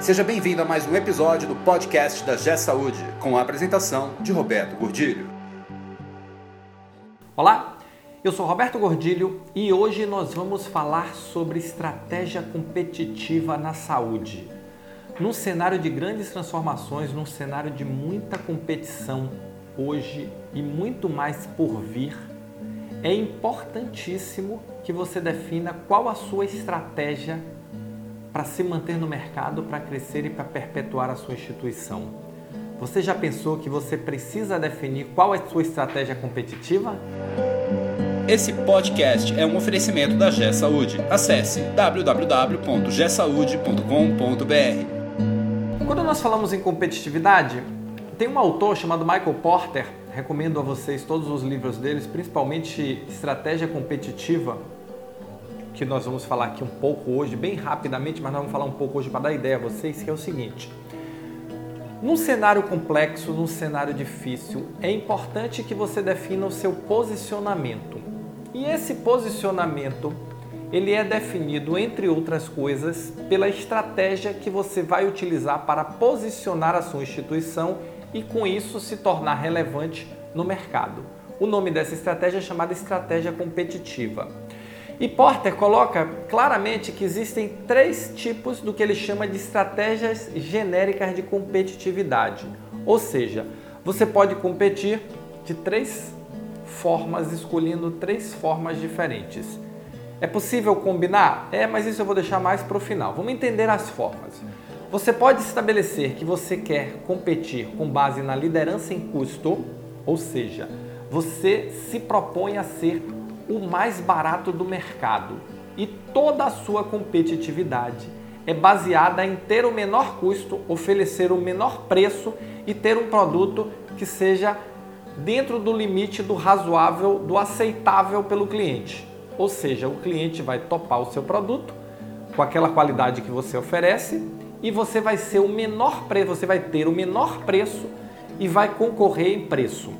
Seja bem-vindo a mais um episódio do podcast da G Saúde, com a apresentação de Roberto Gordilho. Olá, eu sou Roberto Gordilho e hoje nós vamos falar sobre estratégia competitiva na saúde. Num cenário de grandes transformações, num cenário de muita competição hoje e muito mais por vir, é importantíssimo que você defina qual a sua estratégia para se manter no mercado, para crescer e para perpetuar a sua instituição. Você já pensou que você precisa definir qual é a sua estratégia competitiva? Esse podcast é um oferecimento da G Saúde. Acesse www.gsaude.com.br. Quando nós falamos em competitividade, tem um autor chamado Michael Porter, recomendo a vocês todos os livros deles, principalmente Estratégia Competitiva, que nós vamos falar aqui um pouco hoje, bem rapidamente, mas nós vamos falar um pouco hoje para dar ideia a vocês, que é o seguinte. Num cenário complexo, num cenário difícil, é importante que você defina o seu posicionamento. E esse posicionamento, ele é definido, entre outras coisas, pela estratégia que você vai utilizar para posicionar a sua instituição e com isso se tornar relevante no mercado. O nome dessa estratégia é chamada estratégia competitiva. E Porter coloca claramente que existem três tipos do que ele chama de estratégias genéricas de competitividade. Ou seja, você pode competir de três formas, escolhendo três formas diferentes. É possível combinar? É, mas isso eu vou deixar mais para o final. Vamos entender as formas. Você pode estabelecer que você quer competir com base na liderança em custo, ou seja, você se propõe a ser o mais barato do mercado e toda a sua competitividade é baseada em ter o menor custo, oferecer o menor preço e ter um produto que seja dentro do limite do razoável, do aceitável pelo cliente. Ou seja, o cliente vai topar o seu produto com aquela qualidade que você oferece e você vai ser o menor preço, você vai ter o menor preço e vai concorrer em preço.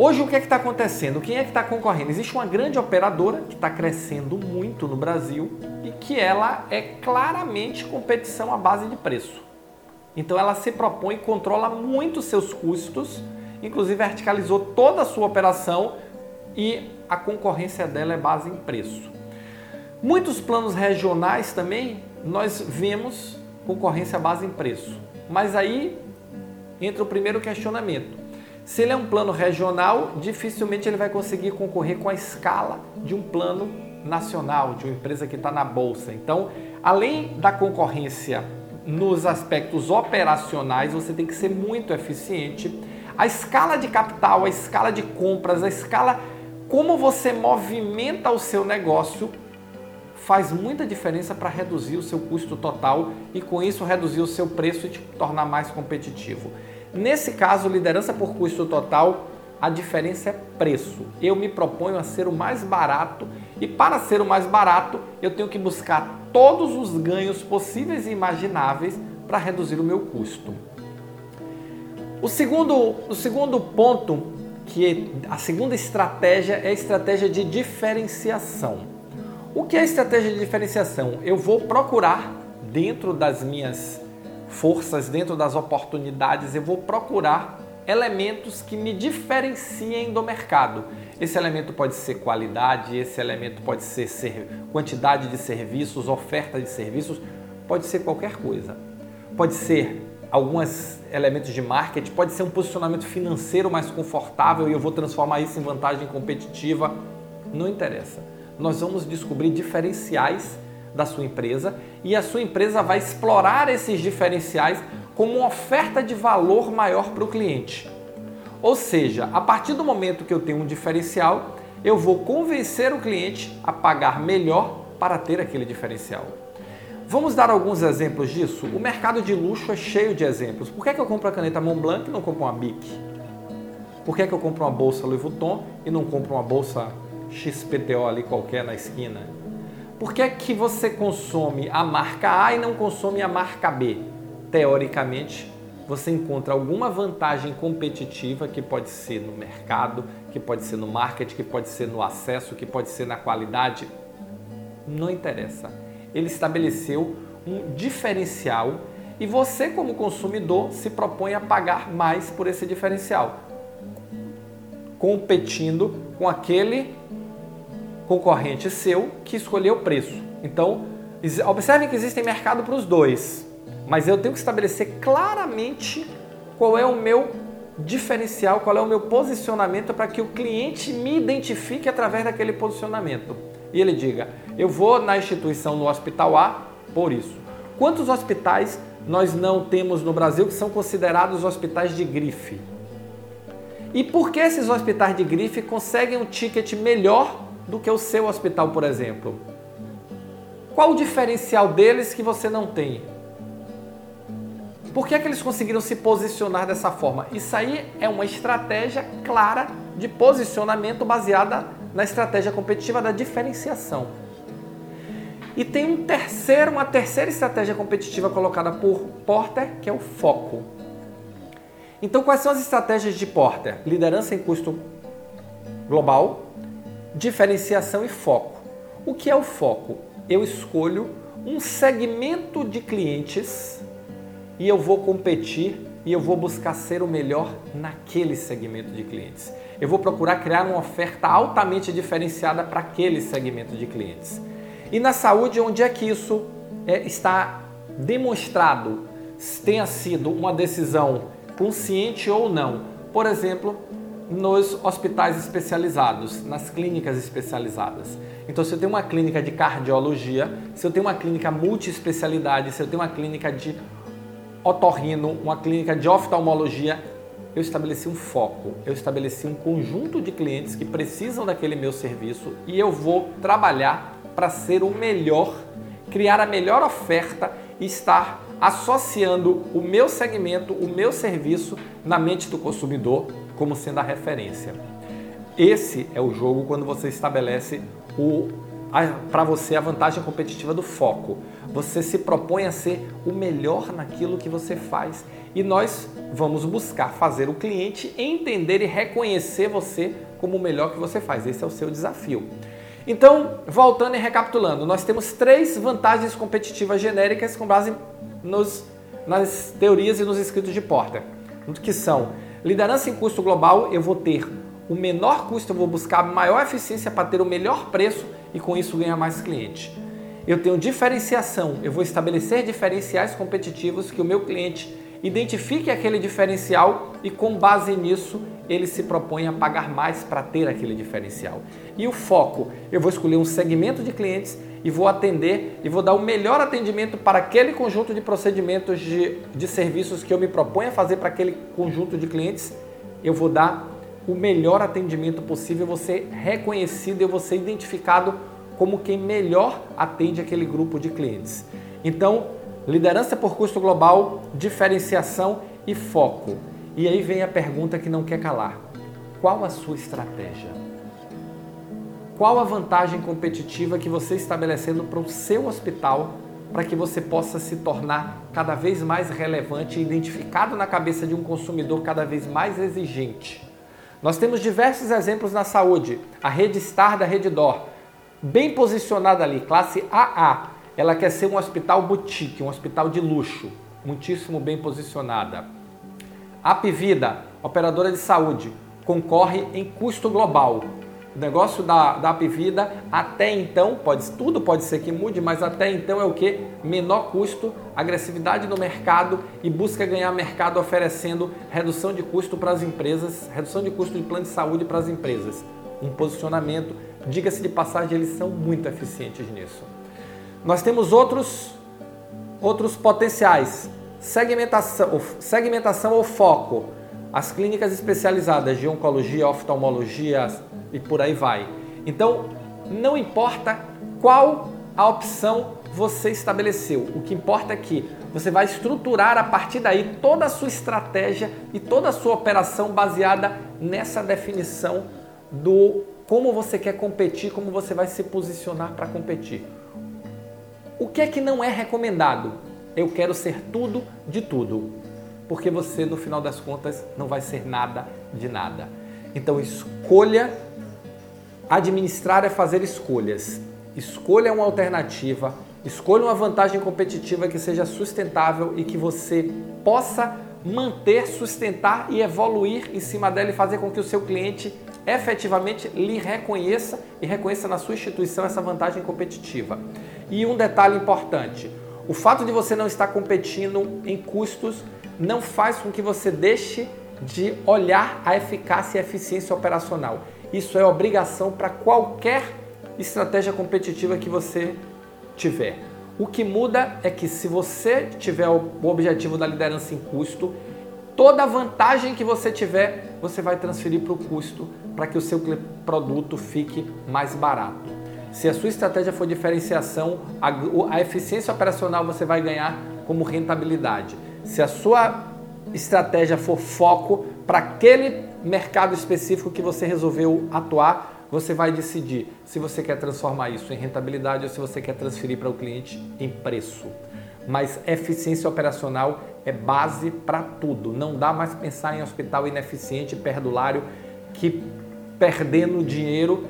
Hoje o que é está acontecendo? Quem é que está concorrendo? Existe uma grande operadora que está crescendo muito no Brasil e que ela é claramente competição à base de preço. Então ela se propõe e controla muito seus custos, inclusive verticalizou toda a sua operação e a concorrência dela é base em preço. Muitos planos regionais também nós vemos concorrência à base em preço. Mas aí entra o primeiro questionamento se ele é um plano regional, dificilmente ele vai conseguir concorrer com a escala de um plano nacional, de uma empresa que está na bolsa. Então, além da concorrência nos aspectos operacionais, você tem que ser muito eficiente. A escala de capital, a escala de compras, a escala como você movimenta o seu negócio faz muita diferença para reduzir o seu custo total e com isso reduzir o seu preço e te tornar mais competitivo. Nesse caso, liderança por custo total, a diferença é preço. Eu me proponho a ser o mais barato e para ser o mais barato, eu tenho que buscar todos os ganhos possíveis e imagináveis para reduzir o meu custo. O segundo, o segundo ponto, que é a segunda estratégia é a estratégia de diferenciação. O que é a estratégia de diferenciação? Eu vou procurar dentro das minhas forças, dentro das oportunidades, eu vou procurar elementos que me diferenciem do mercado. Esse elemento pode ser qualidade, esse elemento pode ser, ser quantidade de serviços, oferta de serviços, pode ser qualquer coisa. Pode ser alguns elementos de marketing, pode ser um posicionamento financeiro mais confortável e eu vou transformar isso em vantagem competitiva. Não interessa. Nós vamos descobrir diferenciais da sua empresa e a sua empresa vai explorar esses diferenciais como uma oferta de valor maior para o cliente. Ou seja, a partir do momento que eu tenho um diferencial, eu vou convencer o cliente a pagar melhor para ter aquele diferencial. Vamos dar alguns exemplos disso? O mercado de luxo é cheio de exemplos. Por que, é que eu compro a caneta Montblanc e não compro uma Bic? Por que, é que eu compro uma bolsa Louis Vuitton e não compro uma bolsa XPTO ali qualquer na esquina? Por que é que você consome a marca A e não consome a marca B? Teoricamente, você encontra alguma vantagem competitiva que pode ser no mercado, que pode ser no marketing, que pode ser no acesso, que pode ser na qualidade. Não interessa. Ele estabeleceu um diferencial e você, como consumidor, se propõe a pagar mais por esse diferencial, competindo com aquele concorrente seu que escolheu o preço. Então, observem que existe mercado para os dois, mas eu tenho que estabelecer claramente qual é o meu diferencial, qual é o meu posicionamento para que o cliente me identifique através daquele posicionamento. E ele diga: eu vou na instituição no hospital A por isso. Quantos hospitais nós não temos no Brasil que são considerados hospitais de grife? E por que esses hospitais de grife conseguem um ticket melhor do que o seu hospital, por exemplo? Qual o diferencial deles que você não tem? Por que, é que eles conseguiram se posicionar dessa forma? Isso aí é uma estratégia clara de posicionamento baseada na estratégia competitiva da diferenciação. E tem um terceiro, uma terceira estratégia competitiva colocada por Porter, que é o foco. Então, quais são as estratégias de Porter? Liderança em custo global, diferenciação e foco. O que é o foco? Eu escolho um segmento de clientes e eu vou competir e eu vou buscar ser o melhor naquele segmento de clientes. Eu vou procurar criar uma oferta altamente diferenciada para aquele segmento de clientes. E na saúde, onde é que isso é, está demonstrado, tenha sido uma decisão consciente ou não? Por exemplo, nos hospitais especializados, nas clínicas especializadas. Então, se eu tenho uma clínica de cardiologia, se eu tenho uma clínica multiespecialidade, se eu tenho uma clínica de otorrino, uma clínica de oftalmologia, eu estabeleci um foco, eu estabeleci um conjunto de clientes que precisam daquele meu serviço e eu vou trabalhar para ser o melhor, criar a melhor oferta e estar associando o meu segmento, o meu serviço na mente do consumidor como sendo a referência. Esse é o jogo quando você estabelece para você a vantagem competitiva do foco. Você se propõe a ser o melhor naquilo que você faz. E nós vamos buscar fazer o cliente entender e reconhecer você como o melhor que você faz. Esse é o seu desafio. Então, voltando e recapitulando, nós temos três vantagens competitivas genéricas com base nos, nas teorias e nos escritos de Porter, que são liderança em custo global, eu vou ter o menor custo, eu vou buscar maior eficiência para ter o melhor preço e com isso ganhar mais cliente. Eu tenho diferenciação, eu vou estabelecer diferenciais competitivos que o meu cliente identifique aquele diferencial e com base nisso ele se propõe a pagar mais para ter aquele diferencial. E o foco, eu vou escolher um segmento de clientes e vou atender e vou dar o melhor atendimento para aquele conjunto de procedimentos de, de serviços que eu me proponho a fazer para aquele conjunto de clientes. Eu vou dar o melhor atendimento possível, ser reconhecido, vou ser identificado como quem melhor atende aquele grupo de clientes. Então, liderança por custo global, diferenciação e foco. E aí vem a pergunta que não quer calar: qual a sua estratégia? Qual a vantagem competitiva que você está estabelecendo para o seu hospital para que você possa se tornar cada vez mais relevante e identificado na cabeça de um consumidor cada vez mais exigente? Nós temos diversos exemplos na saúde. A Rede Star da Reddor bem posicionada ali, classe AA. Ela quer ser um hospital boutique, um hospital de luxo, muitíssimo bem posicionada. Apvida, operadora de saúde, concorre em custo global. O negócio da, da Apvida até então, pode, tudo pode ser que mude, mas até então é o que? Menor custo, agressividade no mercado e busca ganhar mercado oferecendo redução de custo para as empresas, redução de custo de plano de saúde para as empresas. Um posicionamento Diga-se de passagem, eles são muito eficientes nisso. Nós temos outros, outros potenciais. Segmentação, segmentação ou foco. As clínicas especializadas de oncologia, oftalmologia e por aí vai. Então, não importa qual a opção você estabeleceu. O que importa é que você vai estruturar a partir daí toda a sua estratégia e toda a sua operação baseada nessa definição do como você quer competir, como você vai se posicionar para competir. O que é que não é recomendado? Eu quero ser tudo de tudo, porque você no final das contas não vai ser nada de nada. Então escolha administrar é fazer escolhas. Escolha uma alternativa, Escolha uma vantagem competitiva que seja sustentável e que você possa manter, sustentar e evoluir em cima dela e fazer com que o seu cliente efetivamente lhe reconheça e reconheça na sua instituição essa vantagem competitiva. E um detalhe importante: o fato de você não estar competindo em custos não faz com que você deixe de olhar a eficácia e a eficiência operacional. Isso é obrigação para qualquer estratégia competitiva que você tiver. O que muda é que se você tiver o objetivo da liderança em custo, toda vantagem que você tiver, você vai transferir para o custo para que o seu produto fique mais barato. Se a sua estratégia for diferenciação, a, a eficiência operacional você vai ganhar como rentabilidade. Se a sua estratégia for foco para aquele mercado específico que você resolveu atuar, você vai decidir se você quer transformar isso em rentabilidade ou se você quer transferir para o cliente em preço. Mas eficiência operacional é base para tudo. Não dá mais pensar em hospital ineficiente, perdulário, que perdendo dinheiro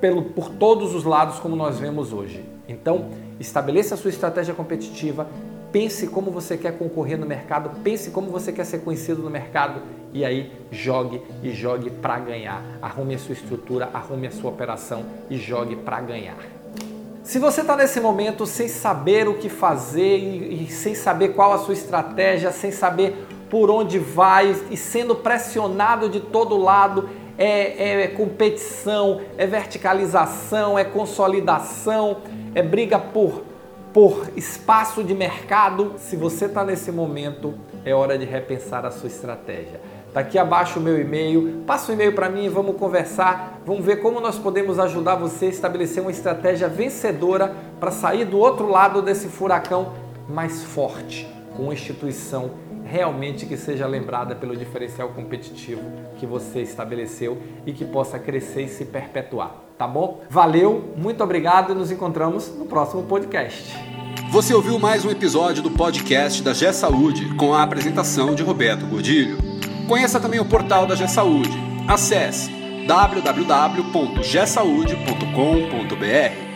pelo, por todos os lados, como nós vemos hoje. Então, estabeleça a sua estratégia competitiva, pense como você quer concorrer no mercado, pense como você quer ser conhecido no mercado e aí jogue e jogue para ganhar. Arrume a sua estrutura, arrume a sua operação e jogue para ganhar. Se você está nesse momento sem saber o que fazer e, e sem saber qual a sua estratégia, sem saber por onde vai e sendo pressionado de todo lado, é, é, competição, é verticalização, é consolidação, é briga por, por espaço de mercado. Se você está nesse momento, é hora de repensar a sua estratégia. Tá aqui abaixo o meu e-mail. Passa o e-mail para mim e vamos conversar. Vamos ver como nós podemos ajudar você a estabelecer uma estratégia vencedora para sair do outro lado desse furacão mais forte, com uma instituição realmente que seja lembrada pelo diferencial competitivo que você estabeleceu e que possa crescer e se perpetuar, tá bom? Valeu, muito obrigado e nos encontramos no próximo podcast. Você ouviu mais um episódio do podcast da G Saúde com a apresentação de Roberto Gordilho. Conheça também o portal da G Saúde. Acesse www.gsaude.com.br.